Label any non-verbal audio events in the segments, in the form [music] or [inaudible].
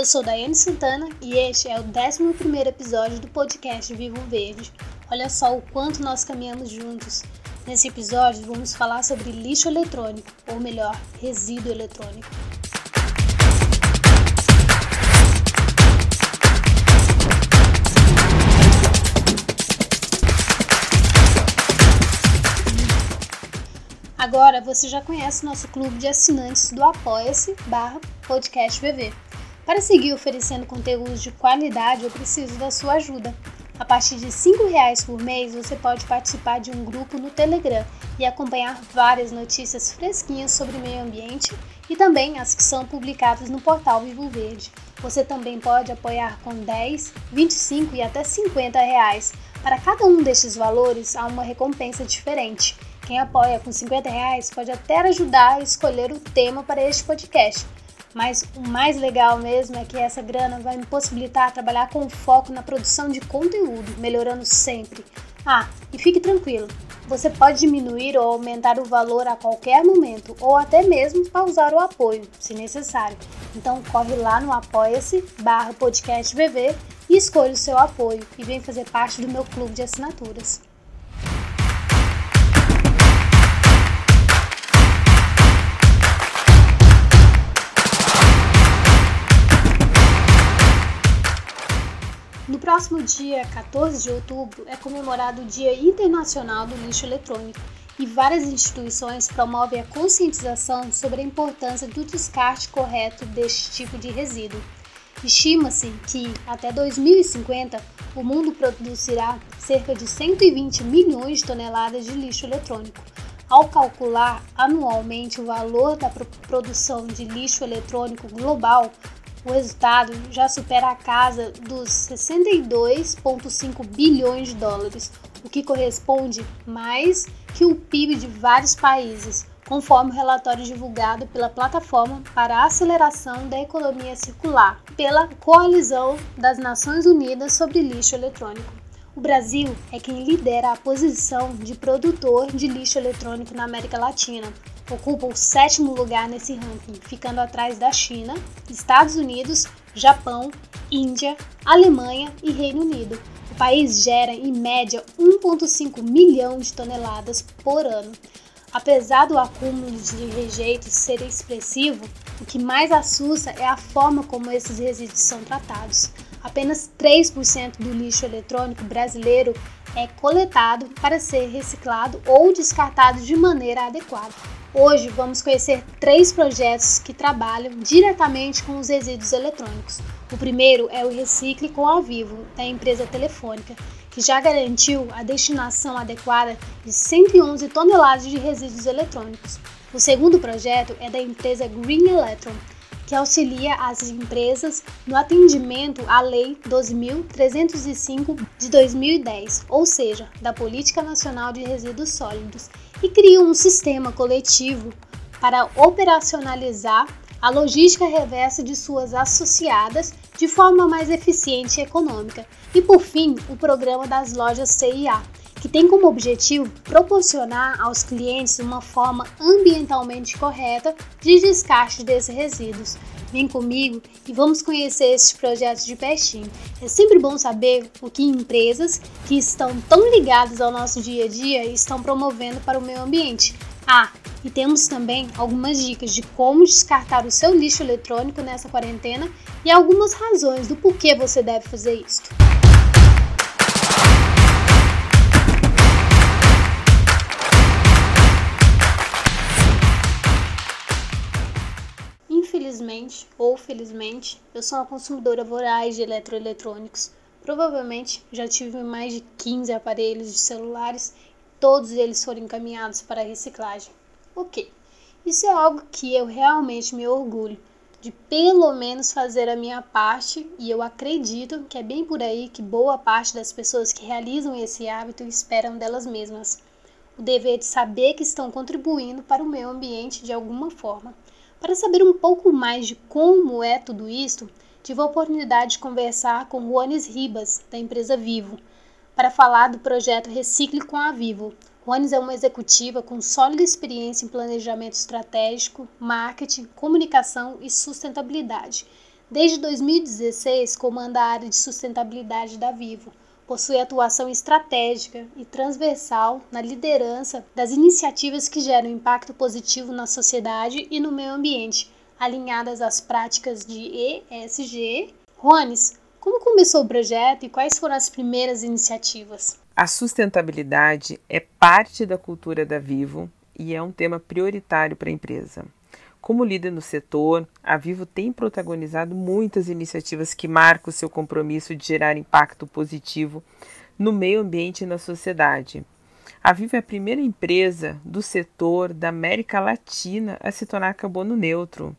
Eu sou Daiane Santana e este é o 11 episódio do podcast Vivo Verde. Olha só o quanto nós caminhamos juntos. Nesse episódio vamos falar sobre lixo eletrônico, ou melhor, resíduo eletrônico. Agora você já conhece nosso clube de assinantes do Apoia-se barra podcast VV. Para seguir oferecendo conteúdos de qualidade, eu preciso da sua ajuda. A partir de R$ reais por mês, você pode participar de um grupo no Telegram e acompanhar várias notícias fresquinhas sobre meio ambiente e também as que são publicadas no portal Vivo Verde. Você também pode apoiar com 10, 25 e até 50 reais. Para cada um destes valores, há uma recompensa diferente. Quem apoia com 50 reais pode até ajudar a escolher o tema para este podcast. Mas o mais legal mesmo é que essa grana vai me possibilitar trabalhar com foco na produção de conteúdo, melhorando sempre. Ah, e fique tranquilo, você pode diminuir ou aumentar o valor a qualquer momento, ou até mesmo pausar o apoio, se necessário. Então corre lá no apoia-se barra podcast e escolha o seu apoio e vem fazer parte do meu clube de assinaturas. Próximo dia 14 de outubro é comemorado o Dia Internacional do Lixo Eletrônico e várias instituições promovem a conscientização sobre a importância do descarte correto deste tipo de resíduo. Estima-se que, até 2050, o mundo produzirá cerca de 120 milhões de toneladas de lixo eletrônico. Ao calcular anualmente o valor da produção de lixo eletrônico global, o resultado já supera a casa dos 62,5 bilhões de dólares, o que corresponde mais que o PIB de vários países, conforme o relatório divulgado pela Plataforma para a Aceleração da Economia Circular, pela Coalizão das Nações Unidas sobre Lixo Eletrônico. O Brasil é quem lidera a posição de produtor de lixo eletrônico na América Latina, ocupa o sétimo lugar nesse ranking, ficando atrás da China, Estados Unidos, Japão, Índia, Alemanha e Reino Unido. O país gera, em média, 1,5 milhão de toneladas por ano. Apesar do acúmulo de rejeitos ser expressivo, o que mais assusta é a forma como esses resíduos são tratados. Apenas 3% do lixo eletrônico brasileiro é coletado para ser reciclado ou descartado de maneira adequada. Hoje vamos conhecer três projetos que trabalham diretamente com os resíduos eletrônicos. O primeiro é o Recicle com a Vivo, da empresa telefônica, que já garantiu a destinação adequada de 111 toneladas de resíduos eletrônicos. O segundo projeto é da empresa Green Electron, que auxilia as empresas no atendimento à Lei 12.305 de 2010, ou seja, da Política Nacional de Resíduos Sólidos, e cria um sistema coletivo para operacionalizar a logística reversa de suas associadas de forma mais eficiente e econômica. E por fim, o programa das lojas CIA, que tem como objetivo proporcionar aos clientes uma forma ambientalmente correta de descarte desses resíduos. Vem comigo e vamos conhecer esses projetos de pertinho. É sempre bom saber o que empresas que estão tão ligadas ao nosso dia a dia estão promovendo para o meio ambiente. Ah, e temos também algumas dicas de como descartar o seu lixo eletrônico nessa quarentena e algumas razões do porquê você deve fazer isso. Infelizmente ou felizmente, eu sou uma consumidora voraz de eletroeletrônicos. Provavelmente já tive mais de 15 aparelhos de celulares e todos eles foram encaminhados para a reciclagem. Ok, isso é algo que eu realmente me orgulho de pelo menos fazer a minha parte e eu acredito que é bem por aí que boa parte das pessoas que realizam esse hábito esperam delas mesmas. O dever de saber que estão contribuindo para o meio ambiente de alguma forma. Para saber um pouco mais de como é tudo isso, tive a oportunidade de conversar com Juanes Ribas, da empresa Vivo, para falar do projeto Recicle com a Vivo. Juanes é uma executiva com sólida experiência em planejamento estratégico, marketing, comunicação e sustentabilidade. Desde 2016, comanda a área de sustentabilidade da Vivo. Possui atuação estratégica e transversal na liderança das iniciativas que geram impacto positivo na sociedade e no meio ambiente, alinhadas às práticas de ESG. Rones, como começou o projeto e quais foram as primeiras iniciativas? A sustentabilidade é parte da cultura da Vivo e é um tema prioritário para a empresa. Como líder no setor, a Vivo tem protagonizado muitas iniciativas que marcam seu compromisso de gerar impacto positivo no meio ambiente e na sociedade. A Vivo é a primeira empresa do setor da América Latina a se tornar carbono neutro.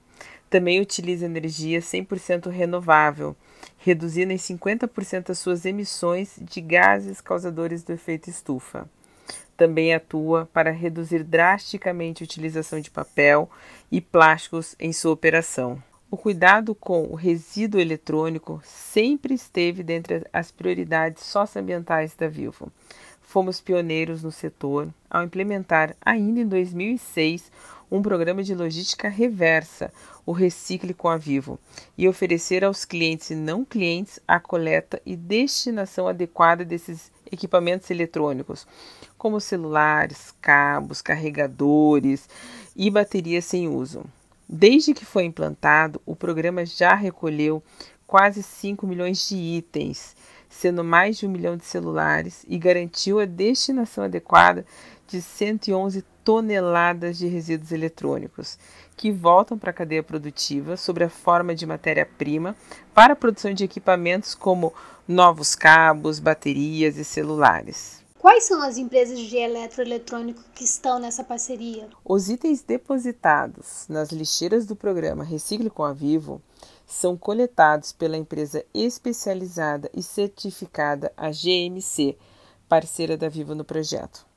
Também utiliza energia 100% renovável reduzindo em 50% as suas emissões de gases causadores do efeito estufa. Também atua para reduzir drasticamente a utilização de papel e plásticos em sua operação. O cuidado com o resíduo eletrônico sempre esteve dentre as prioridades socioambientais da Vivo. Fomos pioneiros no setor ao implementar, ainda em 2006, um programa de logística reversa, o Recicle com a Vivo, e oferecer aos clientes e não clientes a coleta e destinação adequada desses equipamentos eletrônicos, como celulares, cabos, carregadores e baterias sem uso. Desde que foi implantado, o programa já recolheu quase 5 milhões de itens, sendo mais de um milhão de celulares, e garantiu a destinação adequada de 111 toneladas de resíduos eletrônicos, que voltam para a cadeia produtiva sob a forma de matéria-prima para a produção de equipamentos como novos cabos, baterias e celulares. Quais são as empresas de eletroeletrônico que estão nessa parceria? Os itens depositados nas lixeiras do programa Recicle com a Vivo são coletados pela empresa especializada e certificada a GMC, parceira da Vivo no projeto.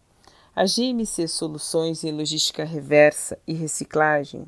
A GMC Soluções em Logística Reversa e Reciclagem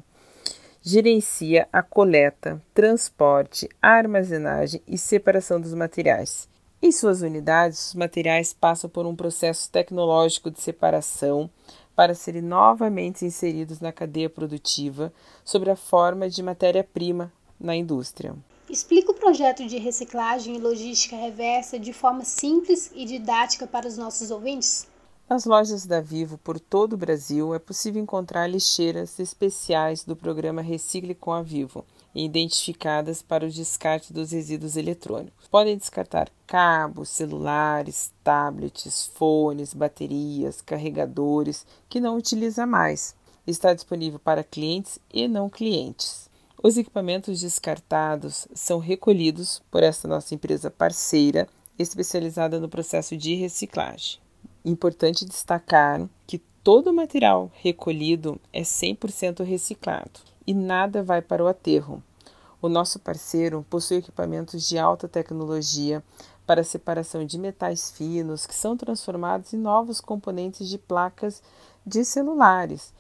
gerencia a coleta, transporte, armazenagem e separação dos materiais. Em suas unidades, os materiais passam por um processo tecnológico de separação para serem novamente inseridos na cadeia produtiva sob a forma de matéria-prima na indústria. Explica o projeto de reciclagem e logística reversa de forma simples e didática para os nossos ouvintes. Nas lojas da Vivo por todo o Brasil é possível encontrar lixeiras especiais do programa Recicle com a Vivo, identificadas para o descarte dos resíduos eletrônicos. Podem descartar cabos, celulares, tablets, fones, baterias, carregadores que não utiliza mais. Está disponível para clientes e não clientes. Os equipamentos descartados são recolhidos por esta nossa empresa parceira especializada no processo de reciclagem. Importante destacar que todo o material recolhido é 100% reciclado e nada vai para o aterro. O nosso parceiro possui equipamentos de alta tecnologia para separação de metais finos que são transformados em novos componentes de placas de celulares.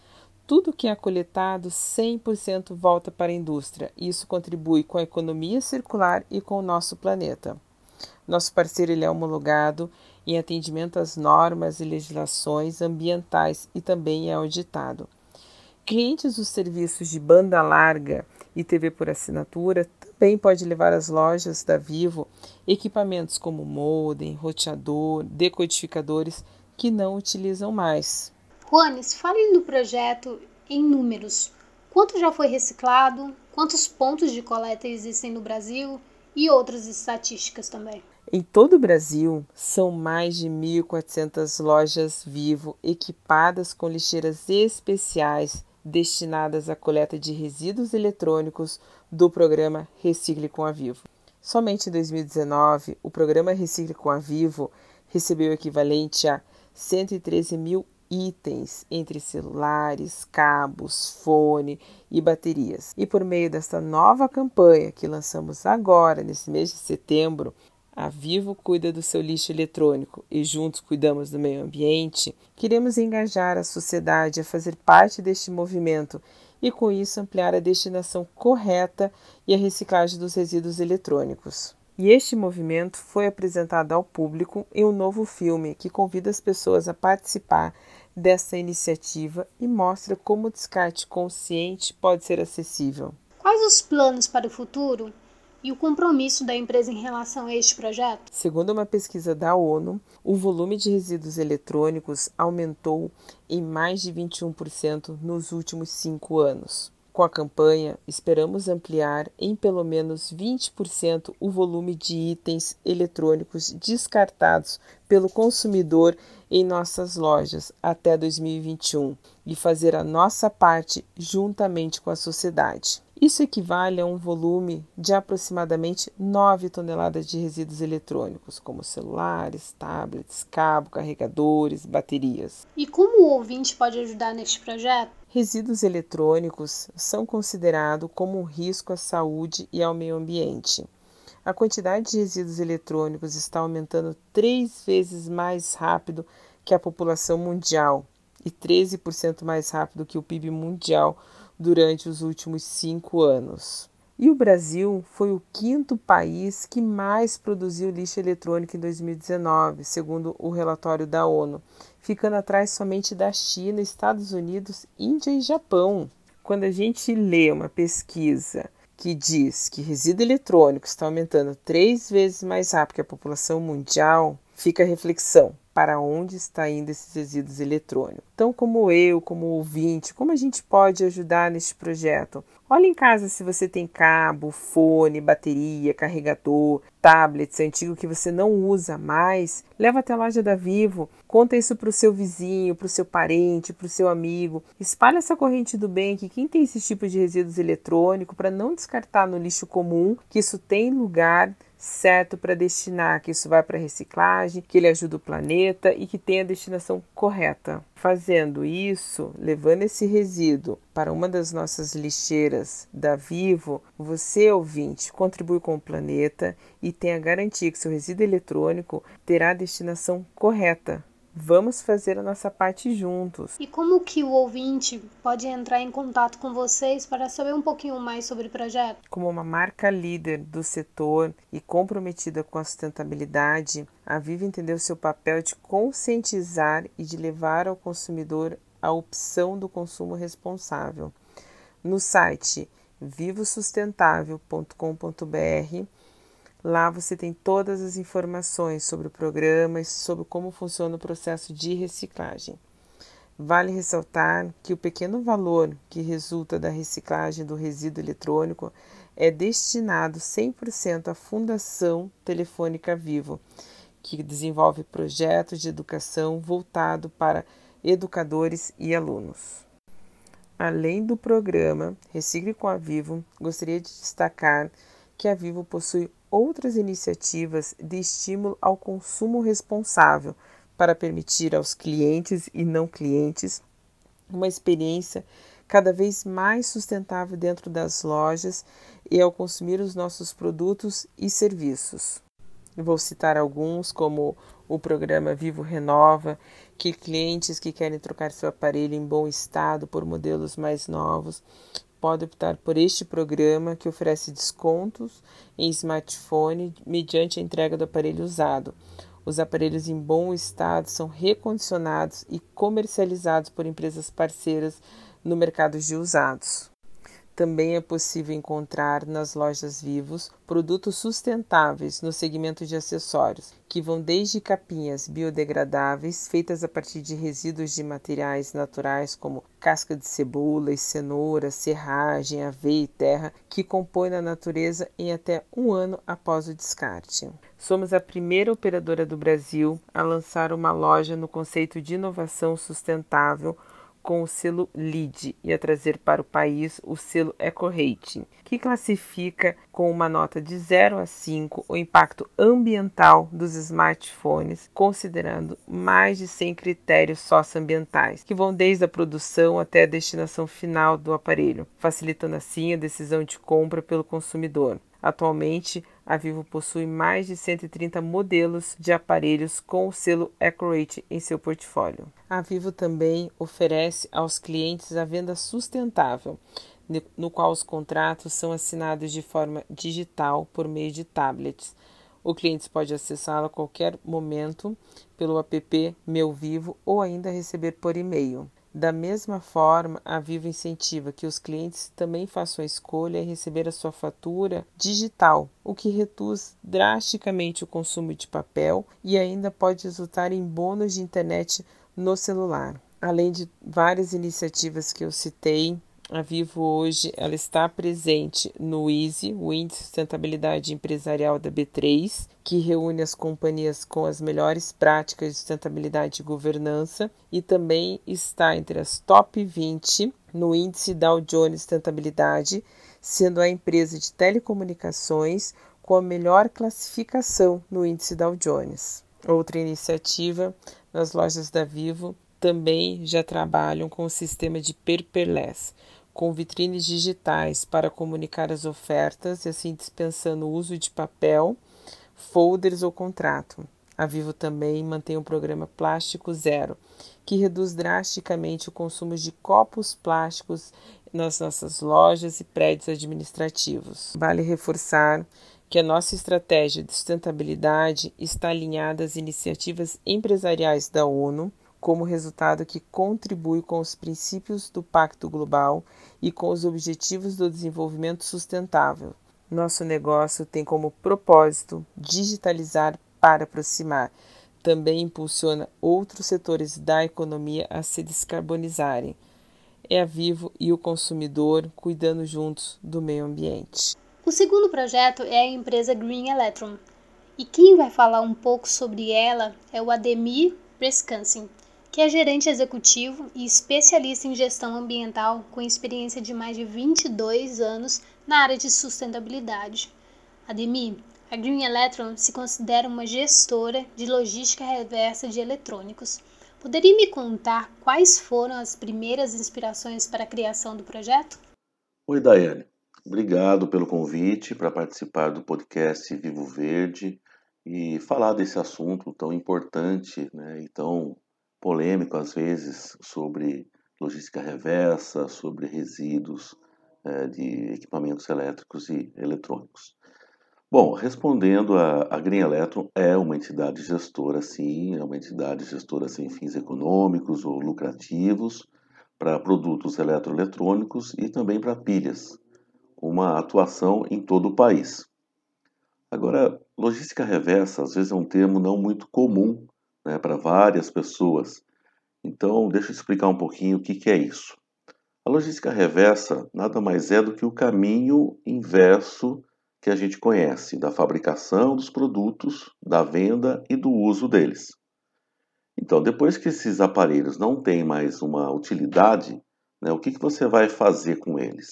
Tudo que é coletado 100% volta para a indústria. Isso contribui com a economia circular e com o nosso planeta. Nosso parceiro ele é homologado em atendimento às normas e legislações ambientais e também é auditado. Clientes dos serviços de banda larga e TV por assinatura também pode levar às lojas da Vivo equipamentos como modem, roteador, decodificadores que não utilizam mais. Juanes, fale do projeto em números. Quanto já foi reciclado? Quantos pontos de coleta existem no Brasil? E outras estatísticas também. Em todo o Brasil, são mais de 1.400 lojas Vivo equipadas com lixeiras especiais destinadas à coleta de resíduos eletrônicos do programa Recicle com a Vivo. Somente em 2019, o programa Recicle com a Vivo recebeu o equivalente a 113 mil itens entre celulares, cabos, fone e baterias. E por meio desta nova campanha que lançamos agora, nesse mês de setembro, a Vivo cuida do seu lixo eletrônico e juntos cuidamos do meio ambiente, queremos engajar a sociedade a fazer parte deste movimento e, com isso, ampliar a destinação correta e a reciclagem dos resíduos eletrônicos. E este movimento foi apresentado ao público em um novo filme que convida as pessoas a participar dessa iniciativa e mostra como o descarte consciente pode ser acessível. Quais os planos para o futuro? E o compromisso da empresa em relação a este projeto? Segundo uma pesquisa da ONU, o volume de resíduos eletrônicos aumentou em mais de 21% nos últimos cinco anos. Com a campanha, esperamos ampliar em pelo menos 20% o volume de itens eletrônicos descartados pelo consumidor em nossas lojas até 2021 e fazer a nossa parte juntamente com a sociedade. Isso equivale a um volume de aproximadamente 9 toneladas de resíduos eletrônicos, como celulares, tablets, cabo, carregadores, baterias. E como o ouvinte pode ajudar neste projeto? Resíduos eletrônicos são considerados como um risco à saúde e ao meio ambiente. A quantidade de resíduos eletrônicos está aumentando três vezes mais rápido que a população mundial e 13% mais rápido que o PIB mundial durante os últimos cinco anos. E o Brasil foi o quinto país que mais produziu lixo eletrônico em 2019, segundo o relatório da ONU, ficando atrás somente da China, Estados Unidos, Índia e Japão. Quando a gente lê uma pesquisa que diz que resíduo eletrônico está aumentando três vezes mais rápido que a população mundial, fica a reflexão para onde está indo esses resíduos eletrônicos. Então, como eu, como ouvinte, como a gente pode ajudar neste projeto? Olha em casa se você tem cabo, fone, bateria, carregador, tablets antigo que você não usa mais. Leva até a loja da Vivo, conta isso para o seu vizinho, para o seu parente, para o seu amigo. Espalha essa corrente do bem que quem tem esse tipo de resíduos eletrônicos para não descartar no lixo comum, que isso tem lugar certo para destinar, que isso vai para reciclagem, que ele ajuda o planeta e que tem a destinação correta. Fazendo isso, levando esse resíduo para uma das nossas lixeiras da Vivo, você, ouvinte, contribui com o planeta e tem a garantia que seu resíduo eletrônico terá a destinação correta Vamos fazer a nossa parte juntos. E como que o ouvinte pode entrar em contato com vocês para saber um pouquinho mais sobre o projeto? Como uma marca líder do setor e comprometida com a sustentabilidade, a Viva entendeu seu papel de conscientizar e de levar ao consumidor a opção do consumo responsável. No site vivosustentável.com.br Lá você tem todas as informações sobre o programa e sobre como funciona o processo de reciclagem. Vale ressaltar que o pequeno valor que resulta da reciclagem do resíduo eletrônico é destinado 100% à Fundação Telefônica Vivo, que desenvolve projetos de educação voltado para educadores e alunos. Além do programa Recicle com a Vivo, gostaria de destacar que a Vivo possui outras iniciativas de estímulo ao consumo responsável para permitir aos clientes e não clientes uma experiência cada vez mais sustentável dentro das lojas e ao consumir os nossos produtos e serviços. Vou citar alguns, como o programa Vivo Renova, que clientes que querem trocar seu aparelho em bom estado por modelos mais novos pode optar por este programa que oferece descontos em smartphone mediante a entrega do aparelho usado. Os aparelhos em bom estado são recondicionados e comercializados por empresas parceiras no mercado de usados. Também é possível encontrar nas lojas Vivos produtos sustentáveis no segmento de acessórios, que vão desde capinhas biodegradáveis feitas a partir de resíduos de materiais naturais como casca de cebola e cenoura, serragem, aveia e terra, que compõem na natureza em até um ano após o descarte. Somos a primeira operadora do Brasil a lançar uma loja no conceito de inovação sustentável com o selo LEED e a trazer para o país o selo EcoRating, que classifica com uma nota de 0 a 5 o impacto ambiental dos smartphones, considerando mais de 100 critérios socioambientais, que vão desde a produção até a destinação final do aparelho, facilitando assim a decisão de compra pelo consumidor. Atualmente, a Vivo possui mais de 130 modelos de aparelhos com o selo Accurate em seu portfólio. A Vivo também oferece aos clientes a venda sustentável, no qual os contratos são assinados de forma digital por meio de tablets. O cliente pode acessá-la a qualquer momento pelo app Meu Vivo ou ainda receber por e-mail. Da mesma forma, a Vivo incentiva que os clientes também façam a escolha em receber a sua fatura digital, o que reduz drasticamente o consumo de papel e ainda pode resultar em bônus de internet no celular. Além de várias iniciativas que eu citei, a Vivo hoje ela está presente no ISE, o Índice de Sustentabilidade Empresarial da B3, que reúne as companhias com as melhores práticas de sustentabilidade e governança, e também está entre as top 20 no Índice Dow Jones Sustentabilidade, sendo a empresa de telecomunicações com a melhor classificação no Índice Dow Jones. Outra iniciativa nas lojas da Vivo também já trabalham com o sistema de paperless, com vitrines digitais para comunicar as ofertas e assim dispensando o uso de papel, folders ou contrato. A Vivo também mantém um programa Plástico Zero, que reduz drasticamente o consumo de copos plásticos nas nossas lojas e prédios administrativos. Vale reforçar que a nossa estratégia de sustentabilidade está alinhada às iniciativas empresariais da ONU como resultado que contribui com os princípios do Pacto Global e com os Objetivos do Desenvolvimento Sustentável. Nosso negócio tem como propósito digitalizar para aproximar. Também impulsiona outros setores da economia a se descarbonizarem. É a Vivo e o consumidor cuidando juntos do meio ambiente. O segundo projeto é a empresa Green Electron. E quem vai falar um pouco sobre ela é o Ademir Brescansin que é gerente executivo e especialista em gestão ambiental com experiência de mais de 22 anos na área de sustentabilidade. Ademir, a Green Electron se considera uma gestora de logística reversa de eletrônicos. Poderia me contar quais foram as primeiras inspirações para a criação do projeto? Oi, Daiane. Obrigado pelo convite para participar do podcast Vivo Verde e falar desse assunto tão importante né, e tão polêmico às vezes sobre logística reversa, sobre resíduos é, de equipamentos elétricos e eletrônicos. Bom, respondendo, a, a Green Electron é uma entidade gestora, sim, é uma entidade gestora sem fins econômicos ou lucrativos para produtos eletroeletrônicos e também para pilhas, uma atuação em todo o país. Agora, logística reversa às vezes é um termo não muito comum né, para várias pessoas. Então, deixa eu explicar um pouquinho o que, que é isso. A logística reversa nada mais é do que o caminho inverso que a gente conhece da fabricação dos produtos, da venda e do uso deles. Então, depois que esses aparelhos não têm mais uma utilidade, né, o que, que você vai fazer com eles?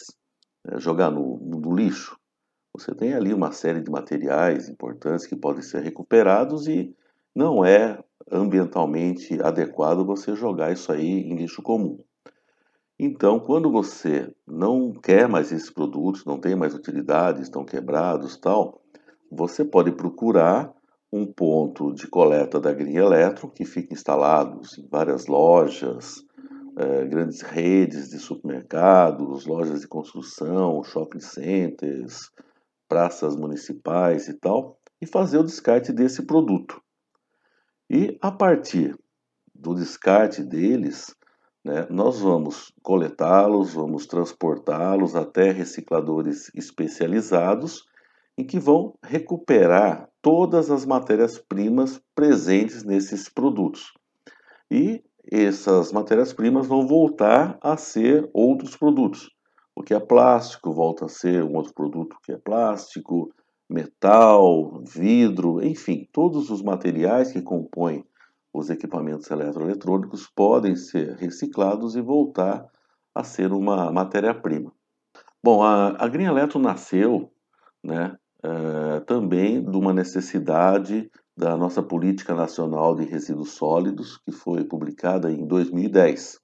É jogar no, no lixo? Você tem ali uma série de materiais importantes que podem ser recuperados e não é ambientalmente adequado você jogar isso aí em lixo comum. Então, quando você não quer mais esses produtos, não tem mais utilidade, estão quebrados, tal, você pode procurar um ponto de coleta da Green Electron que fica instalado em várias lojas, eh, grandes redes de supermercados, lojas de construção, shopping centers, praças municipais e tal, e fazer o descarte desse produto. E a partir do descarte deles, né, nós vamos coletá-los, vamos transportá-los até recicladores especializados em que vão recuperar todas as matérias-primas presentes nesses produtos. E essas matérias-primas vão voltar a ser outros produtos. O que é plástico volta a ser um outro produto que é plástico, metal, vidro, enfim, todos os materiais que compõem os equipamentos eletroeletrônicos podem ser reciclados e voltar a ser uma matéria-prima. Bom, a, a Green Electro nasceu né, é, também de uma necessidade da nossa Política Nacional de Resíduos Sólidos, que foi publicada em 2010.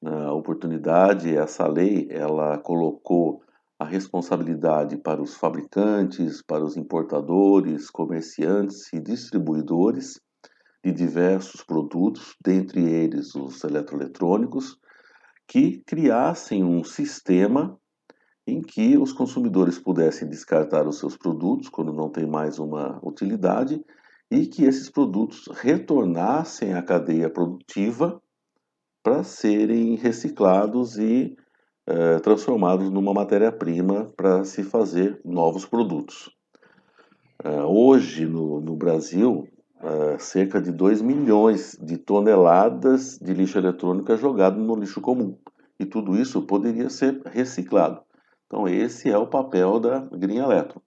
Na oportunidade, essa lei ela colocou a responsabilidade para os fabricantes, para os importadores, comerciantes e distribuidores de diversos produtos, dentre eles os eletroeletrônicos, que criassem um sistema em que os consumidores pudessem descartar os seus produtos quando não tem mais uma utilidade e que esses produtos retornassem à cadeia produtiva para serem reciclados e é, transformados numa matéria-prima para se fazer novos produtos. É, hoje, no, no Brasil, é, cerca de 2 milhões de toneladas de lixo eletrônico é jogado no lixo comum. E tudo isso poderia ser reciclado. Então, esse é o papel da Green Electron.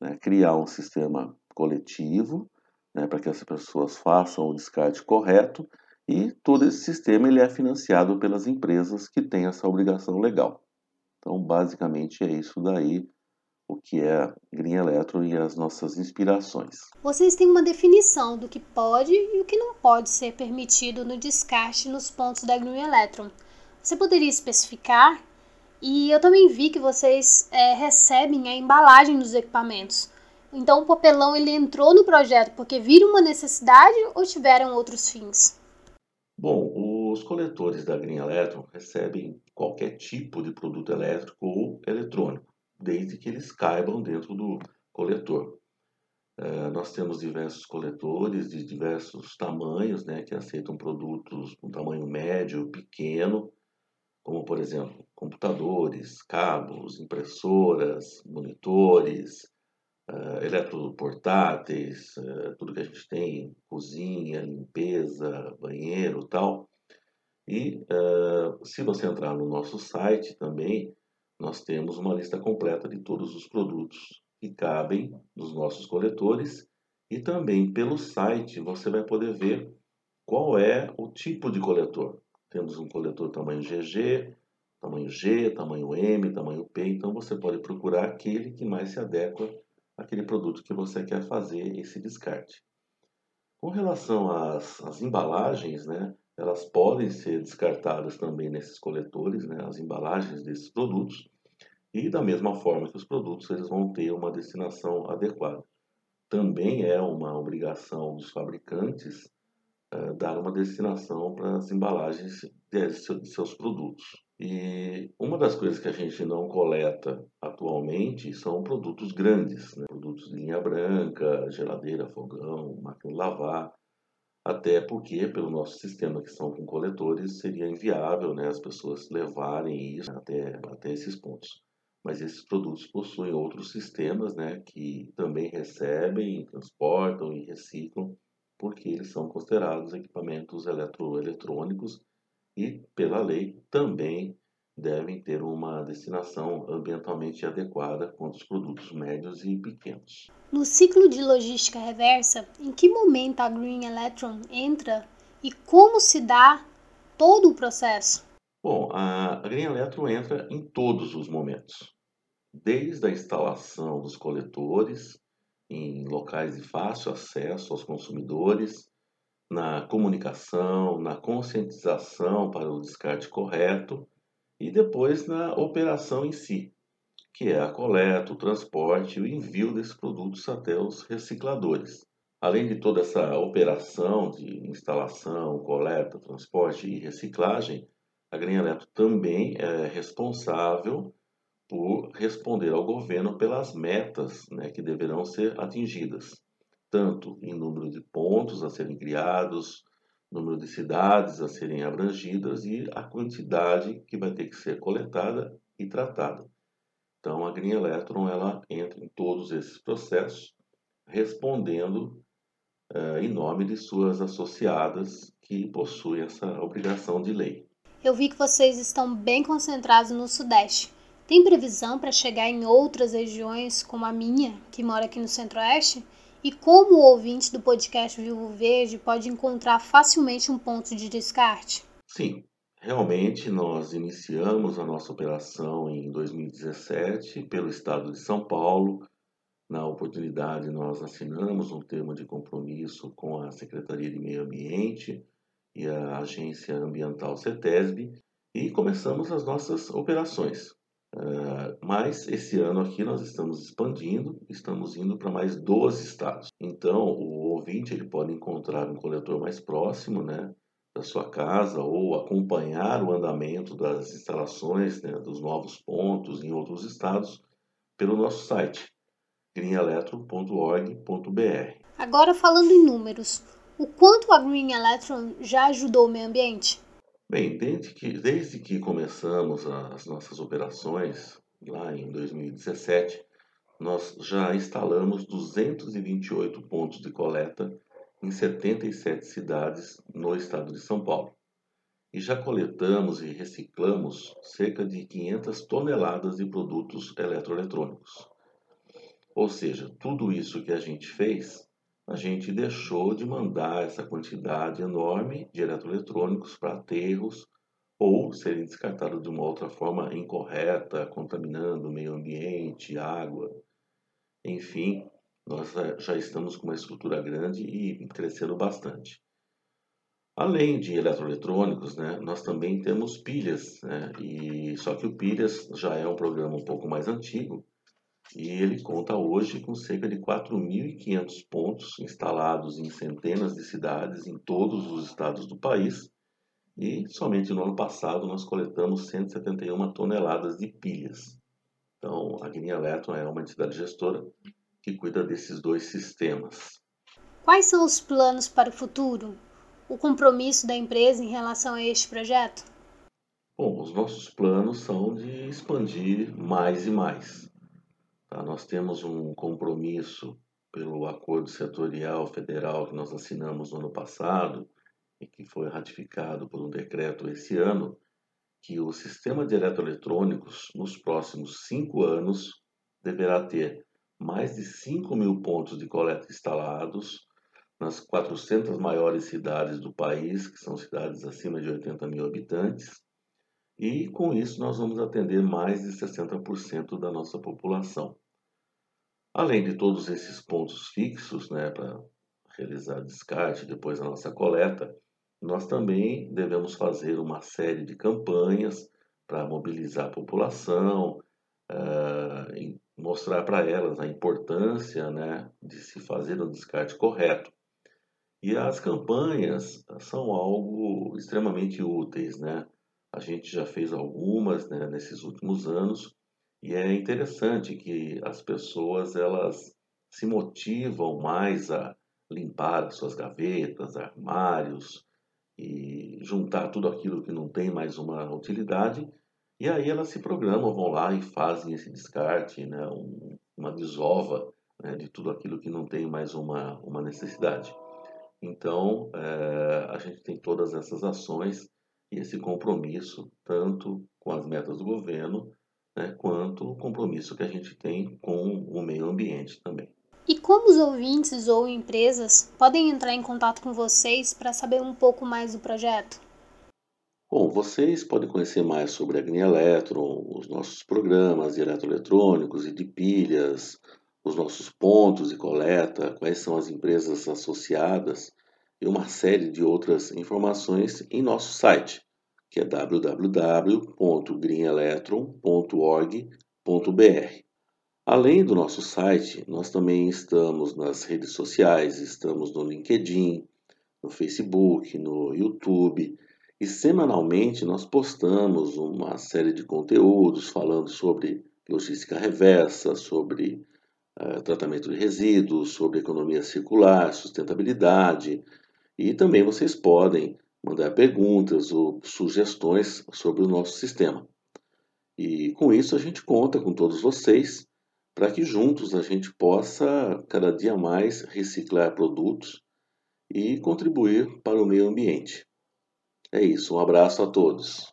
Né? Criar um sistema coletivo né, para que as pessoas façam o descarte correto e todo esse sistema ele é financiado pelas empresas que têm essa obrigação legal. Então, basicamente, é isso daí o que é Green Electro e as nossas inspirações. Vocês têm uma definição do que pode e o que não pode ser permitido no descarte nos pontos da Green Electron. Você poderia especificar? E eu também vi que vocês é, recebem a embalagem dos equipamentos. Então o papelão ele entrou no projeto porque viram uma necessidade ou tiveram outros fins? Os coletores da Green Electron recebem qualquer tipo de produto elétrico ou eletrônico, desde que eles caibam dentro do coletor. É, nós temos diversos coletores de diversos tamanhos, né, que aceitam produtos com tamanho médio, pequeno, como por exemplo computadores, cabos, impressoras, monitores, uh, eletroportáteis, uh, tudo que a gente tem, cozinha, limpeza, banheiro tal. E uh, se você entrar no nosso site também, nós temos uma lista completa de todos os produtos que cabem nos nossos coletores e também pelo site você vai poder ver qual é o tipo de coletor. Temos um coletor tamanho GG, tamanho G, tamanho M, tamanho P, então você pode procurar aquele que mais se adequa aquele produto que você quer fazer esse descarte. Com relação às, às embalagens, né, elas podem ser descartadas também nesses coletores, né, as embalagens desses produtos, e da mesma forma que os produtos eles vão ter uma destinação adequada. Também é uma obrigação dos fabricantes é, dar uma destinação para as embalagens de seus produtos. E uma das coisas que a gente não coleta atualmente são produtos grandes, né? produtos de linha branca, geladeira, fogão, máquina de lavar, até porque, pelo nosso sistema que são com coletores, seria inviável né, as pessoas levarem isso até, até esses pontos. Mas esses produtos possuem outros sistemas né, que também recebem, transportam e reciclam, porque eles são considerados equipamentos eletroeletrônicos e, pela lei, também devem ter uma destinação ambientalmente adequada quanto aos produtos médios e pequenos. No ciclo de logística reversa, em que momento a Green Electron entra e como se dá todo o processo? Bom, a Green Electron entra em todos os momentos, desde a instalação dos coletores em locais de fácil acesso aos consumidores, na comunicação, na conscientização para o descarte correto e depois na operação em si, que é a coleta, o transporte e o envio desses produtos até os recicladores. Além de toda essa operação de instalação, coleta, transporte e reciclagem, a Green Eletro também é responsável por responder ao governo pelas metas né, que deverão ser atingidas tanto em número de pontos a serem criados, número de cidades a serem abrangidas e a quantidade que vai ter que ser coletada e tratada. Então, a Green Electron ela entra em todos esses processos, respondendo uh, em nome de suas associadas que possuem essa obrigação de lei. Eu vi que vocês estão bem concentrados no Sudeste. Tem previsão para chegar em outras regiões, como a minha, que mora aqui no Centro-Oeste? E como o ouvinte do podcast Vivo Verde pode encontrar facilmente um ponto de descarte? Sim, realmente nós iniciamos a nossa operação em 2017 pelo estado de São Paulo. Na oportunidade, nós assinamos um termo de compromisso com a Secretaria de Meio Ambiente e a Agência Ambiental CETESB e começamos as nossas operações. Uh, mas esse ano aqui nós estamos expandindo, estamos indo para mais 12 estados. Então, o ouvinte ele pode encontrar um coletor mais próximo né, da sua casa ou acompanhar o andamento das instalações né, dos novos pontos em outros estados pelo nosso site greenelectron.org.br. Agora falando em números, o quanto a Green Electron já ajudou o meio ambiente? Bem, desde que, desde que começamos as nossas operações, lá em 2017, nós já instalamos 228 pontos de coleta em 77 cidades no estado de São Paulo. E já coletamos e reciclamos cerca de 500 toneladas de produtos eletroeletrônicos. Ou seja, tudo isso que a gente fez, a gente deixou de mandar essa quantidade enorme de eletroeletrônicos para aterros ou serem descartados de uma outra forma incorreta, contaminando o meio ambiente, água. Enfim, nós já estamos com uma estrutura grande e crescendo bastante. Além de eletroeletrônicos, né, nós também temos pilhas, né, e só que o pilhas já é um programa um pouco mais antigo e ele conta hoje com cerca de 4.500 pontos instalados em centenas de cidades em todos os estados do país e somente no ano passado nós coletamos 171 toneladas de pilhas. Então, a Guiné Eletron é uma entidade gestora que cuida desses dois sistemas. Quais são os planos para o futuro? O compromisso da empresa em relação a este projeto? Bom, os nossos planos são de expandir mais e mais. Tá? Nós temos um compromisso pelo acordo setorial federal que nós assinamos no ano passado e que foi ratificado por um decreto esse ano, que o sistema de eletroeletrônicos nos próximos cinco anos deverá ter mais de 5 mil pontos de coleta instalados nas 400 maiores cidades do país, que são cidades acima de 80 mil habitantes, e com isso nós vamos atender mais de 60% da nossa população. Além de todos esses pontos fixos, né, para realizar descarte depois da nossa coleta, nós também devemos fazer uma série de campanhas para mobilizar a população, uh, mostrar para elas a importância né, de se fazer o descarte correto. E as campanhas são algo extremamente úteis, né? A gente já fez algumas né, nesses últimos anos e é interessante que as pessoas elas se motivam mais a limpar suas gavetas, armários e juntar tudo aquilo que não tem mais uma utilidade e aí elas se programam, vão lá e fazem esse descarte, né, um, uma desova né, de tudo aquilo que não tem mais uma, uma necessidade. Então, é, a gente tem todas essas ações e esse compromisso, tanto com as metas do governo, né, quanto o compromisso que a gente tem com o meio ambiente também. E como os ouvintes ou empresas podem entrar em contato com vocês para saber um pouco mais do projeto? Bom, vocês podem conhecer mais sobre a Green Electron, os nossos programas de eletroeletrônicos e de pilhas, os nossos pontos de coleta, quais são as empresas associadas e uma série de outras informações em nosso site, que é www.greenelectron.org.br. Além do nosso site, nós também estamos nas redes sociais, estamos no LinkedIn, no Facebook, no YouTube e semanalmente nós postamos uma série de conteúdos falando sobre logística reversa, sobre uh, tratamento de resíduos, sobre economia circular, sustentabilidade. E também vocês podem mandar perguntas ou sugestões sobre o nosso sistema. E com isso a gente conta com todos vocês para que juntos a gente possa cada dia mais reciclar produtos e contribuir para o meio ambiente. É isso, um abraço a todos.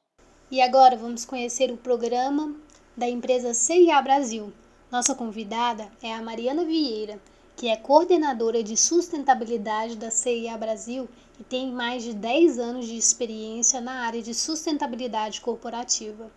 E agora vamos conhecer o programa da empresa CIA Brasil. Nossa convidada é a Mariana Vieira, que é coordenadora de sustentabilidade da CIA Brasil e tem mais de 10 anos de experiência na área de sustentabilidade corporativa.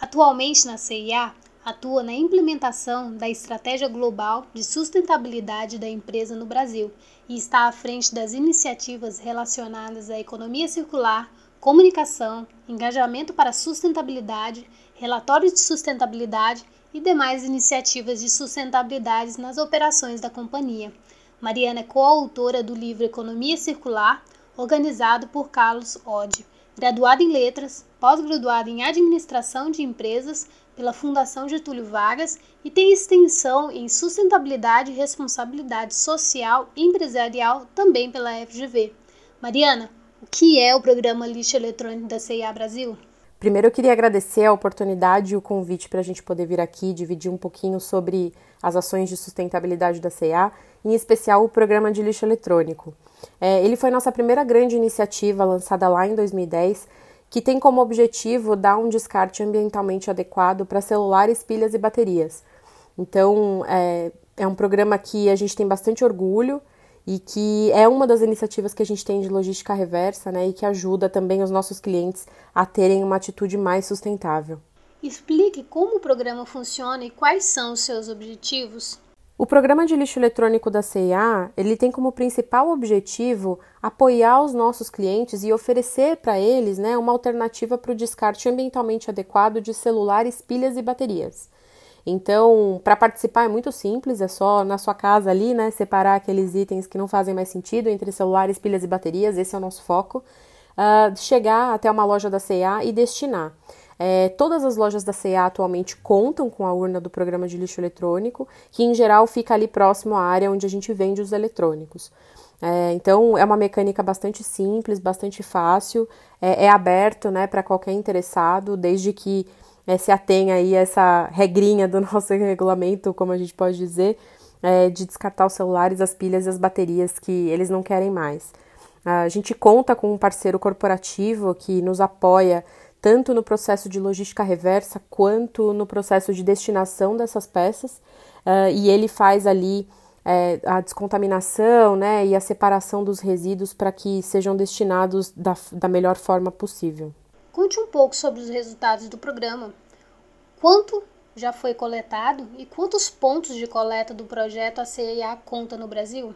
Atualmente na CIA, atua na implementação da estratégia global de sustentabilidade da empresa no Brasil e está à frente das iniciativas relacionadas à economia circular, comunicação, engajamento para sustentabilidade, relatórios de sustentabilidade e demais iniciativas de sustentabilidade nas operações da companhia. Mariana é coautora do livro Economia Circular, organizado por Carlos Oddi, graduada em Letras, pós-graduada em Administração de Empresas pela Fundação Getúlio Vargas e tem extensão em Sustentabilidade e Responsabilidade Social e Empresarial também pela FGV. Mariana, o que é o programa Lixo Eletrônico da CIA Brasil? Primeiro, eu queria agradecer a oportunidade e o convite para a gente poder vir aqui dividir um pouquinho sobre as ações de sustentabilidade da CEA, em especial o programa de lixo eletrônico. É, ele foi nossa primeira grande iniciativa lançada lá em 2010, que tem como objetivo dar um descarte ambientalmente adequado para celulares, pilhas e baterias. Então, é, é um programa que a gente tem bastante orgulho e que é uma das iniciativas que a gente tem de logística reversa, né, e que ajuda também os nossos clientes a terem uma atitude mais sustentável. Explique como o programa funciona e quais são os seus objetivos. O programa de lixo eletrônico da CIA, ele tem como principal objetivo apoiar os nossos clientes e oferecer para eles, né, uma alternativa para o descarte ambientalmente adequado de celulares, pilhas e baterias. Então, para participar é muito simples, é só na sua casa ali, né, separar aqueles itens que não fazem mais sentido entre celulares, pilhas e baterias, esse é o nosso foco. Uh, chegar até uma loja da CA e destinar. É, todas as lojas da CA atualmente contam com a urna do programa de lixo eletrônico, que em geral fica ali próximo à área onde a gente vende os eletrônicos. É, então é uma mecânica bastante simples, bastante fácil, é, é aberto né, para qualquer interessado, desde que é, se atém aí essa regrinha do [laughs] nosso regulamento, como a gente pode dizer, é, de descartar os celulares, as pilhas e as baterias que eles não querem mais. A gente conta com um parceiro corporativo que nos apoia tanto no processo de logística reversa quanto no processo de destinação dessas peças, uh, e ele faz ali é, a descontaminação né, e a separação dos resíduos para que sejam destinados da, da melhor forma possível. Conte um pouco sobre os resultados do programa. Quanto já foi coletado e quantos pontos de coleta do projeto a CIA conta no Brasil?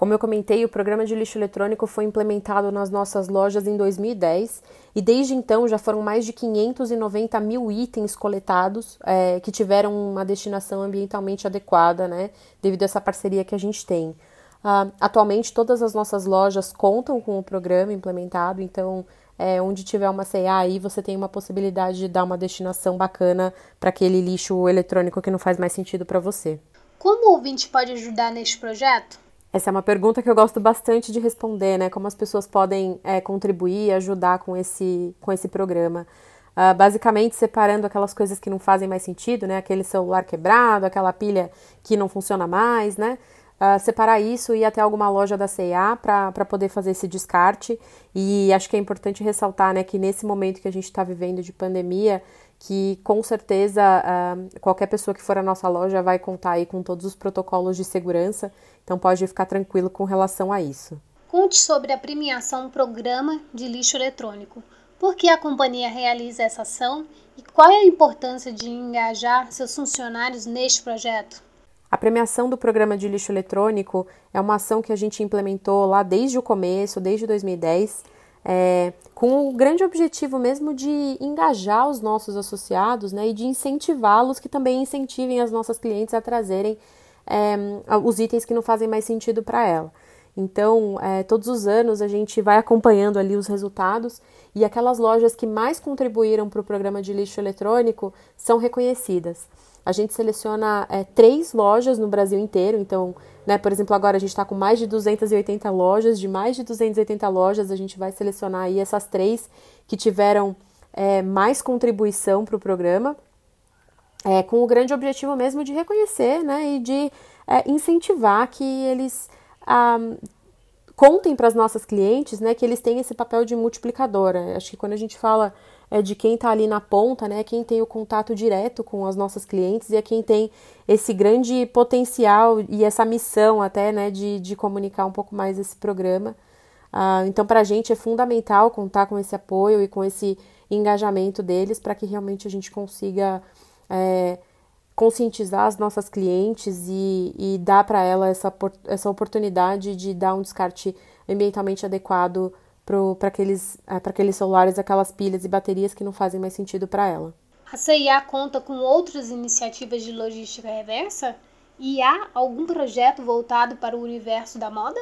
Como eu comentei, o programa de lixo eletrônico foi implementado nas nossas lojas em 2010 e desde então já foram mais de 590 mil itens coletados é, que tiveram uma destinação ambientalmente adequada, né, devido a essa parceria que a gente tem. Uh, atualmente, todas as nossas lojas contam com o programa implementado, então é, onde tiver uma CA aí, você tem uma possibilidade de dar uma destinação bacana para aquele lixo eletrônico que não faz mais sentido para você. Como o ouvinte pode ajudar neste projeto? Essa é uma pergunta que eu gosto bastante de responder, né? Como as pessoas podem é, contribuir e ajudar com esse, com esse programa. Uh, basicamente separando aquelas coisas que não fazem mais sentido, né? Aquele celular quebrado, aquela pilha que não funciona mais, né? uh, separar isso e ir até alguma loja da CIA para poder fazer esse descarte. E acho que é importante ressaltar né, que nesse momento que a gente está vivendo de pandemia, que com certeza uh, qualquer pessoa que for à nossa loja vai contar aí com todos os protocolos de segurança, então pode ficar tranquilo com relação a isso. Conte sobre a premiação Programa de Lixo Eletrônico. Por que a companhia realiza essa ação e qual é a importância de engajar seus funcionários neste projeto? A premiação do programa de lixo eletrônico é uma ação que a gente implementou lá desde o começo, desde 2010, é, com o grande objetivo mesmo de engajar os nossos associados né, e de incentivá-los que também incentivem as nossas clientes a trazerem é, os itens que não fazem mais sentido para ela. Então, é, todos os anos a gente vai acompanhando ali os resultados e aquelas lojas que mais contribuíram para o programa de lixo eletrônico são reconhecidas. A gente seleciona é, três lojas no Brasil inteiro, então, né, por exemplo, agora a gente está com mais de 280 lojas, de mais de 280 lojas, a gente vai selecionar aí essas três que tiveram é, mais contribuição para o programa, é, com o grande objetivo mesmo de reconhecer né, e de é, incentivar que eles contem para as nossas clientes né, que eles têm esse papel de multiplicadora. Acho que quando a gente fala é de quem está ali na ponta, né? Quem tem o contato direto com as nossas clientes e é quem tem esse grande potencial e essa missão até, né, de, de comunicar um pouco mais esse programa. Uh, então, para a gente é fundamental contar com esse apoio e com esse engajamento deles para que realmente a gente consiga é, conscientizar as nossas clientes e, e dar para elas essa, essa oportunidade de dar um descarte ambientalmente adequado para aqueles, é, aqueles celulares, aquelas pilhas e baterias que não fazem mais sentido para ela. A CIA conta com outras iniciativas de logística reversa? E há algum projeto voltado para o universo da moda?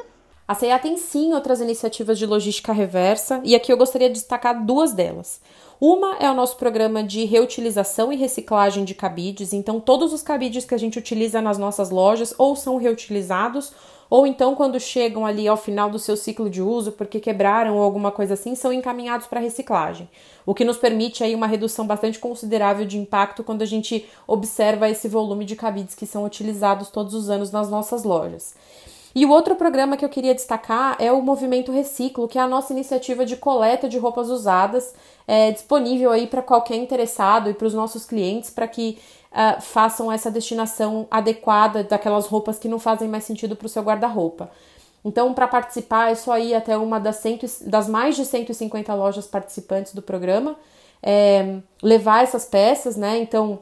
A CEA tem sim outras iniciativas de logística reversa e aqui eu gostaria de destacar duas delas. Uma é o nosso programa de reutilização e reciclagem de cabides, então todos os cabides que a gente utiliza nas nossas lojas ou são reutilizados ou então quando chegam ali ao final do seu ciclo de uso porque quebraram ou alguma coisa assim, são encaminhados para reciclagem, o que nos permite aí uma redução bastante considerável de impacto quando a gente observa esse volume de cabides que são utilizados todos os anos nas nossas lojas. E o outro programa que eu queria destacar é o Movimento Reciclo, que é a nossa iniciativa de coleta de roupas usadas, é, disponível aí para qualquer interessado e para os nossos clientes, para que uh, façam essa destinação adequada daquelas roupas que não fazem mais sentido para o seu guarda-roupa. Então, para participar, é só ir até uma das, cento, das mais de 150 lojas participantes do programa, é, levar essas peças, né? Então,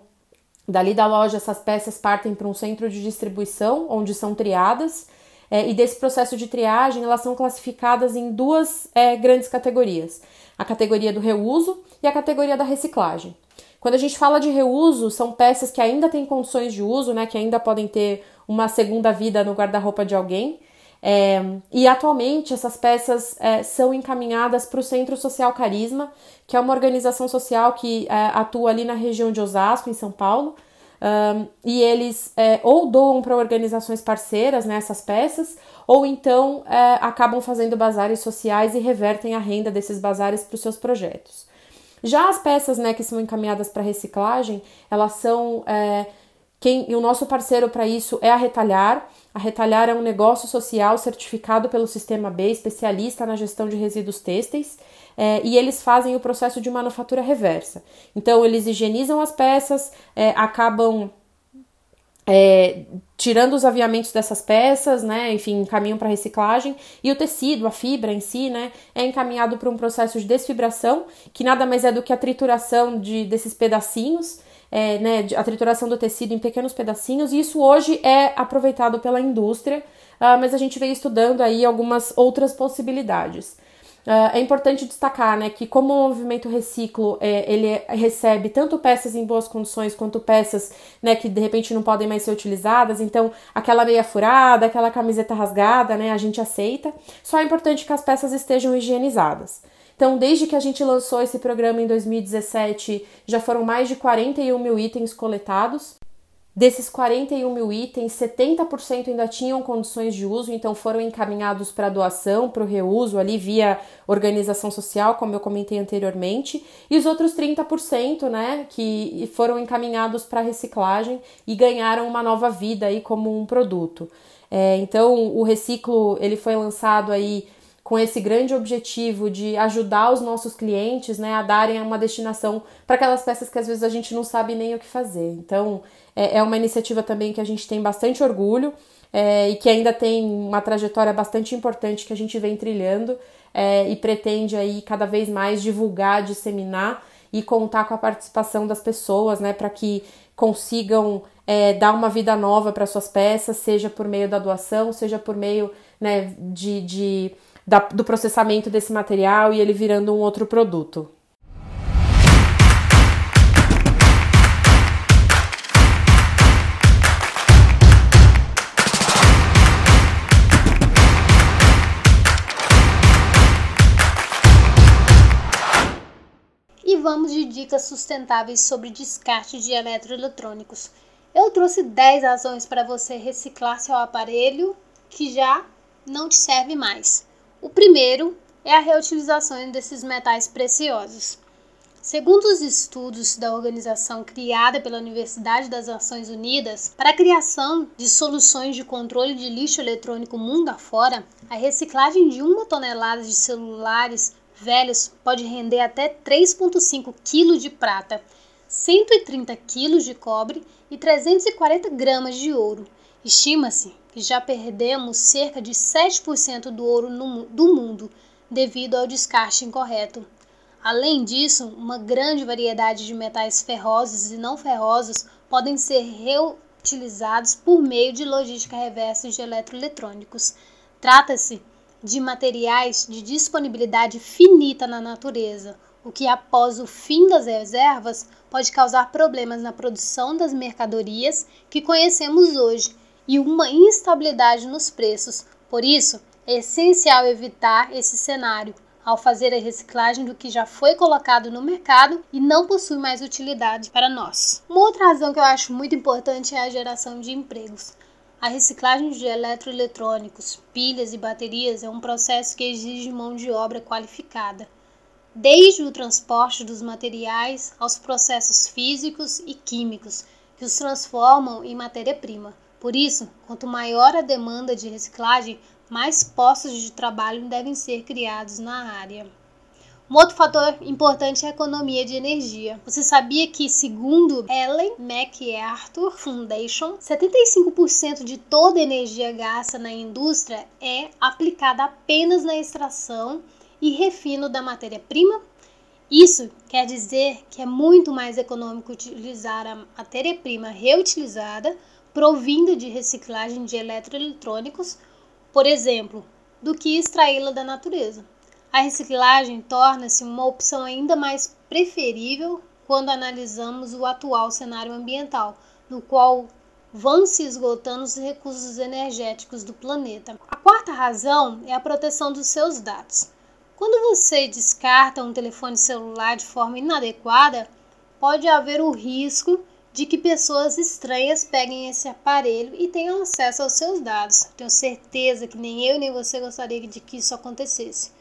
dali da loja, essas peças partem para um centro de distribuição, onde são triadas, é, e desse processo de triagem, elas são classificadas em duas é, grandes categorias: a categoria do reuso e a categoria da reciclagem. Quando a gente fala de reuso, são peças que ainda têm condições de uso, né, que ainda podem ter uma segunda vida no guarda-roupa de alguém. É, e atualmente essas peças é, são encaminhadas para o Centro Social Carisma, que é uma organização social que é, atua ali na região de Osasco, em São Paulo. Um, e eles é, ou doam para organizações parceiras né, peças, ou então é, acabam fazendo bazares sociais e revertem a renda desses bazares para os seus projetos. Já as peças né, que são encaminhadas para reciclagem, elas são. É, quem, e o nosso parceiro para isso é a Retalhar. A Retalhar é um negócio social certificado pelo Sistema B, especialista na gestão de resíduos têxteis, é, e eles fazem o processo de manufatura reversa. Então, eles higienizam as peças, é, acabam é, tirando os aviamentos dessas peças, né, enfim, caminham para reciclagem e o tecido, a fibra em si, né, é encaminhado para um processo de desfibração, que nada mais é do que a trituração de, desses pedacinhos, é, né, a trituração do tecido em pequenos pedacinhos, e isso hoje é aproveitado pela indústria, uh, mas a gente vem estudando aí algumas outras possibilidades. Uh, é importante destacar né, que como o movimento reciclo é, ele recebe tanto peças em boas condições quanto peças né, que de repente não podem mais ser utilizadas, então aquela meia furada, aquela camiseta rasgada, né, a gente aceita. Só é importante que as peças estejam higienizadas. Então, desde que a gente lançou esse programa em 2017, já foram mais de 41 mil itens coletados. Desses 41 mil itens, 70% ainda tinham condições de uso, então foram encaminhados para doação, para o reuso ali via organização social, como eu comentei anteriormente, e os outros 30%, né, que foram encaminhados para reciclagem e ganharam uma nova vida aí como um produto. É, então, o reciclo ele foi lançado aí com esse grande objetivo de ajudar os nossos clientes né, a darem uma destinação para aquelas peças que às vezes a gente não sabe nem o que fazer. Então, é, é uma iniciativa também que a gente tem bastante orgulho é, e que ainda tem uma trajetória bastante importante que a gente vem trilhando é, e pretende aí cada vez mais divulgar, disseminar e contar com a participação das pessoas, né, para que consigam é, dar uma vida nova para suas peças, seja por meio da doação, seja por meio né, de, de da, do processamento desse material e ele virando um outro produto. Dicas sustentáveis sobre descarte de eletroeletrônicos. Eu trouxe 10 razões para você reciclar seu aparelho que já não te serve mais. O primeiro é a reutilização desses metais preciosos. Segundo os estudos da organização criada pela Universidade das Nações Unidas para a criação de soluções de controle de lixo eletrônico mundo afora, a reciclagem de uma tonelada de celulares velhos pode render até 3,5 kg de prata, 130 kg de cobre e 340 gramas de ouro. Estima-se que já perdemos cerca de 7% do ouro no, do mundo devido ao descarte incorreto. Além disso, uma grande variedade de metais ferrosos e não ferrosos podem ser reutilizados por meio de logística reversa de eletroeletrônicos. Trata-se de materiais de disponibilidade finita na natureza, o que após o fim das reservas pode causar problemas na produção das mercadorias que conhecemos hoje e uma instabilidade nos preços. Por isso, É essencial evitar esse cenário ao fazer a reciclagem do que já foi colocado no mercado e não possui mais utilidade para nós. Uma outra razão que eu acho muito importante é a geração de empregos. A reciclagem de eletroeletrônicos, pilhas e baterias é um processo que exige mão de obra qualificada, desde o transporte dos materiais aos processos físicos e químicos que os transformam em matéria-prima. Por isso, quanto maior a demanda de reciclagem, mais postos de trabalho devem ser criados na área. Um outro fator importante é a economia de energia. Você sabia que, segundo Ellen MacArthur Foundation, 75% de toda a energia gasta na indústria é aplicada apenas na extração e refino da matéria-prima? Isso quer dizer que é muito mais econômico utilizar a matéria-prima reutilizada, provinda de reciclagem de eletroeletrônicos, por exemplo, do que extraí-la da natureza. A reciclagem torna-se uma opção ainda mais preferível quando analisamos o atual cenário ambiental, no qual vão se esgotando os recursos energéticos do planeta. A quarta razão é a proteção dos seus dados. Quando você descarta um telefone celular de forma inadequada, pode haver o risco de que pessoas estranhas peguem esse aparelho e tenham acesso aos seus dados. Tenho certeza que nem eu nem você gostaria de que isso acontecesse.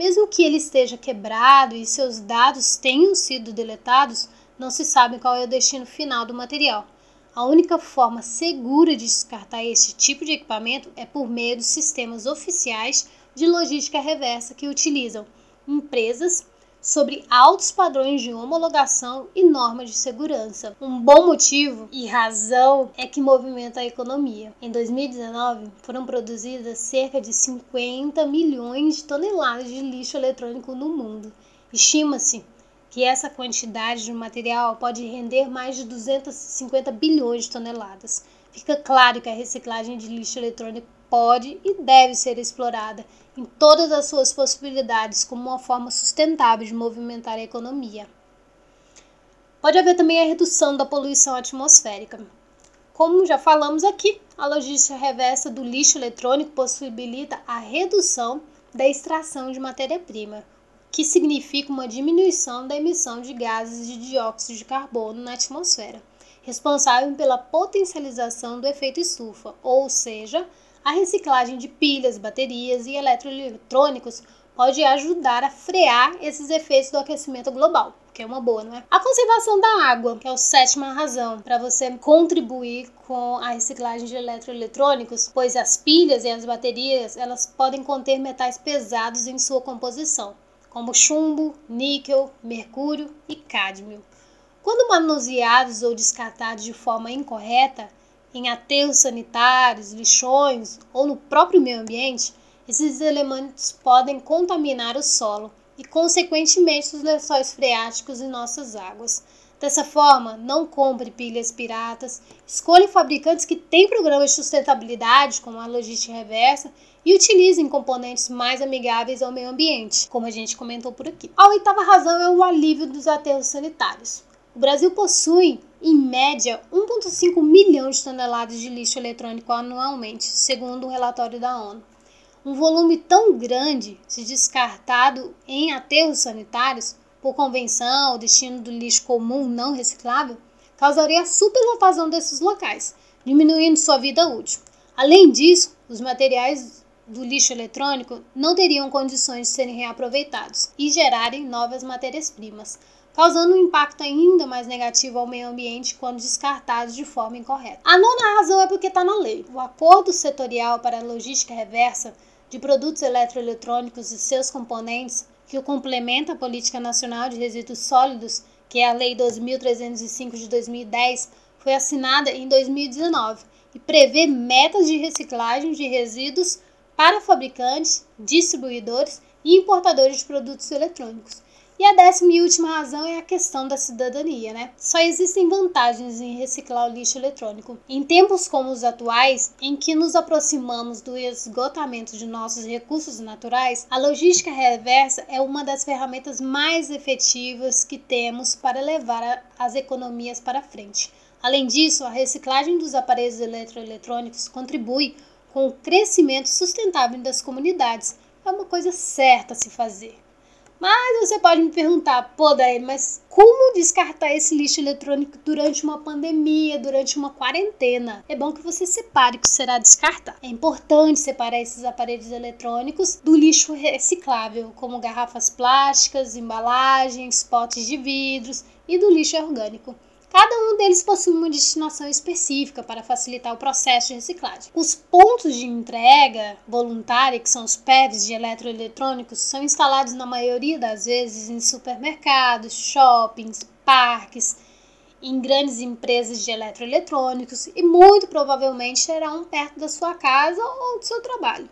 Mesmo que ele esteja quebrado e seus dados tenham sido deletados, não se sabe qual é o destino final do material. A única forma segura de descartar este tipo de equipamento é por meio dos sistemas oficiais de logística reversa que utilizam empresas sobre altos padrões de homologação e normas de segurança. Um bom motivo e razão é que movimenta a economia. Em 2019, foram produzidas cerca de 50 milhões de toneladas de lixo eletrônico no mundo. Estima-se que essa quantidade de material pode render mais de 250 bilhões de toneladas. Fica claro que a reciclagem de lixo eletrônico pode e deve ser explorada em todas as suas possibilidades como uma forma sustentável de movimentar a economia. Pode haver também a redução da poluição atmosférica. Como já falamos aqui, a logística reversa do lixo eletrônico possibilita a redução da extração de matéria-prima, que significa uma diminuição da emissão de gases de dióxido de carbono na atmosfera, responsável pela potencialização do efeito estufa, ou seja, a reciclagem de pilhas, baterias e eletroeletrônicos pode ajudar a frear esses efeitos do aquecimento global, que é uma boa, não é? A conservação da água, que é a sétima razão para você contribuir com a reciclagem de eletroeletrônicos, pois as pilhas e as baterias, elas podem conter metais pesados em sua composição, como chumbo, níquel, mercúrio e cádmio. Quando manuseados ou descartados de forma incorreta, em aterros sanitários, lixões ou no próprio meio ambiente, esses elementos podem contaminar o solo e, consequentemente, os lençóis freáticos e nossas águas. Dessa forma, não compre pilhas piratas, escolha fabricantes que têm programas de sustentabilidade, como a logística reversa, e utilizem componentes mais amigáveis ao meio ambiente, como a gente comentou por aqui. A oitava razão é o alívio dos aterros sanitários. O Brasil possui, em média, 1,5 milhão de toneladas de lixo eletrônico anualmente, segundo um relatório da ONU. Um volume tão grande, se descartado em aterros sanitários, por convenção, o destino do lixo comum não reciclável, causaria a superlotação desses locais, diminuindo sua vida útil. Além disso, os materiais do lixo eletrônico não teriam condições de serem reaproveitados e gerarem novas matérias-primas, causando um impacto ainda mais negativo ao meio ambiente quando descartados de forma incorreta. A nona razão é porque está na lei. O Acordo Setorial para a Logística Reversa de Produtos Eletroeletrônicos e seus componentes, que complementa a Política Nacional de Resíduos Sólidos, que é a Lei 2305 de 2010, foi assinada em 2019 e prevê metas de reciclagem de resíduos para fabricantes, distribuidores e importadores de produtos eletrônicos. E a décima e última razão é a questão da cidadania, né? Só existem vantagens em reciclar o lixo eletrônico. Em tempos como os atuais, em que nos aproximamos do esgotamento de nossos recursos naturais, a logística reversa é uma das ferramentas mais efetivas que temos para levar as economias para frente. Além disso, a reciclagem dos aparelhos eletroeletrônicos contribui com o crescimento sustentável das comunidades. É uma coisa certa a se fazer. Mas você pode me perguntar, pô, daí, mas como descartar esse lixo eletrônico durante uma pandemia, durante uma quarentena? É bom que você separe o que será descartar. É importante separar esses aparelhos eletrônicos do lixo reciclável, como garrafas plásticas, embalagens, potes de vidros e do lixo orgânico. Cada um deles possui uma destinação específica para facilitar o processo de reciclagem. Os pontos de entrega voluntária, que são os PEVs de eletroeletrônicos, são instalados na maioria das vezes em supermercados, shoppings, parques, em grandes empresas de eletroeletrônicos e muito provavelmente serão perto da sua casa ou do seu trabalho.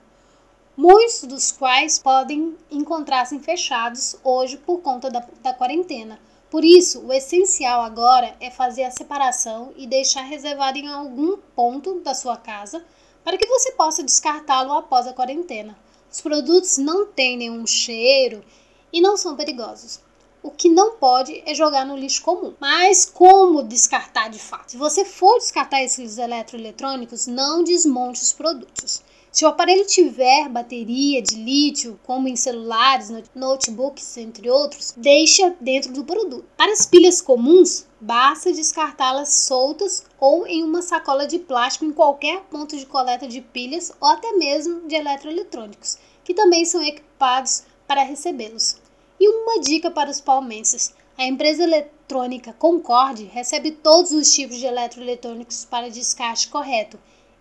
Muitos dos quais podem encontrar-se fechados hoje por conta da, da quarentena por isso, o essencial agora é fazer a separação e deixar reservado em algum ponto da sua casa para que você possa descartá-lo após a quarentena. Os produtos não têm nenhum cheiro e não são perigosos. O que não pode é jogar no lixo comum. Mas como descartar de fato? Se você for descartar esses eletroeletrônicos, não desmonte os produtos. Se o aparelho tiver bateria de lítio, como em celulares, notebooks, entre outros, deixa dentro do produto. Para as pilhas comuns, basta descartá-las soltas ou em uma sacola de plástico em qualquer ponto de coleta de pilhas ou até mesmo de eletroeletrônicos, que também são equipados para recebê-los. E uma dica para os palmenses: a empresa eletrônica Concorde recebe todos os tipos de eletroeletrônicos para descarte correto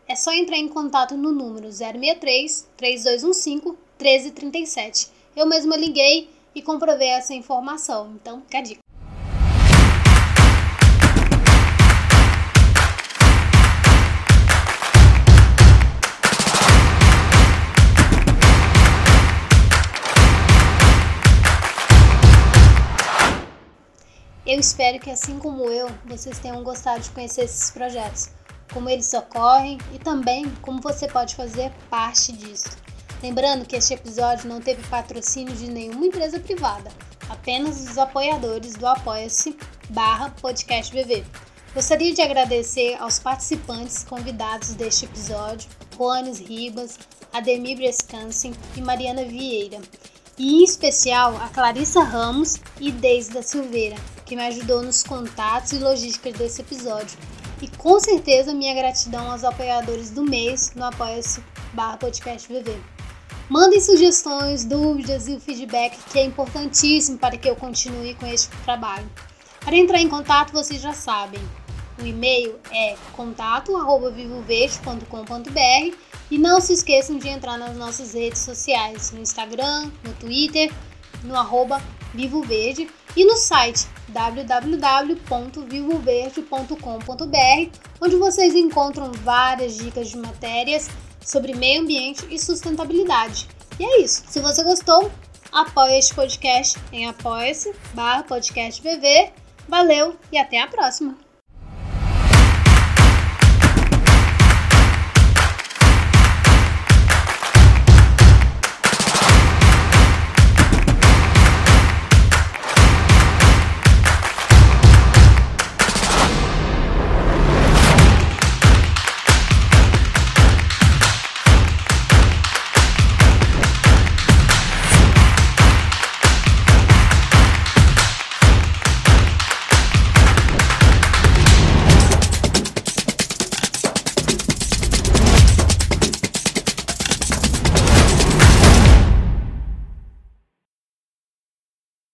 é só entrar em contato no número 063 3215 1337. Eu mesma liguei e comprovei essa informação, então fica a dica. Eu espero que, assim como eu, vocês tenham gostado de conhecer esses projetos como eles ocorrem e também como você pode fazer parte disso. Lembrando que este episódio não teve patrocínio de nenhuma empresa privada, apenas os apoiadores do Apoia-se barra podcast BV. Gostaria de agradecer aos participantes convidados deste episódio, Juanes Ribas, Ademir Brescansen e Mariana Vieira, e em especial a Clarissa Ramos e Deise da Silveira, que me ajudou nos contatos e logística desse episódio com certeza minha gratidão aos apoiadores do mês no Apoia-se barra podcast VV. Mandem sugestões, dúvidas e o feedback que é importantíssimo para que eu continue com este trabalho. Para entrar em contato, vocês já sabem. O e-mail é contato@vivoverde.com.br e não se esqueçam de entrar nas nossas redes sociais, no Instagram, no Twitter, no arroba Vivo Verde e no site www.vivoverde.com.br, onde vocês encontram várias dicas de matérias sobre meio ambiente e sustentabilidade. E é isso. Se você gostou, apoie este podcast em apoia-se barra. Valeu e até a próxima!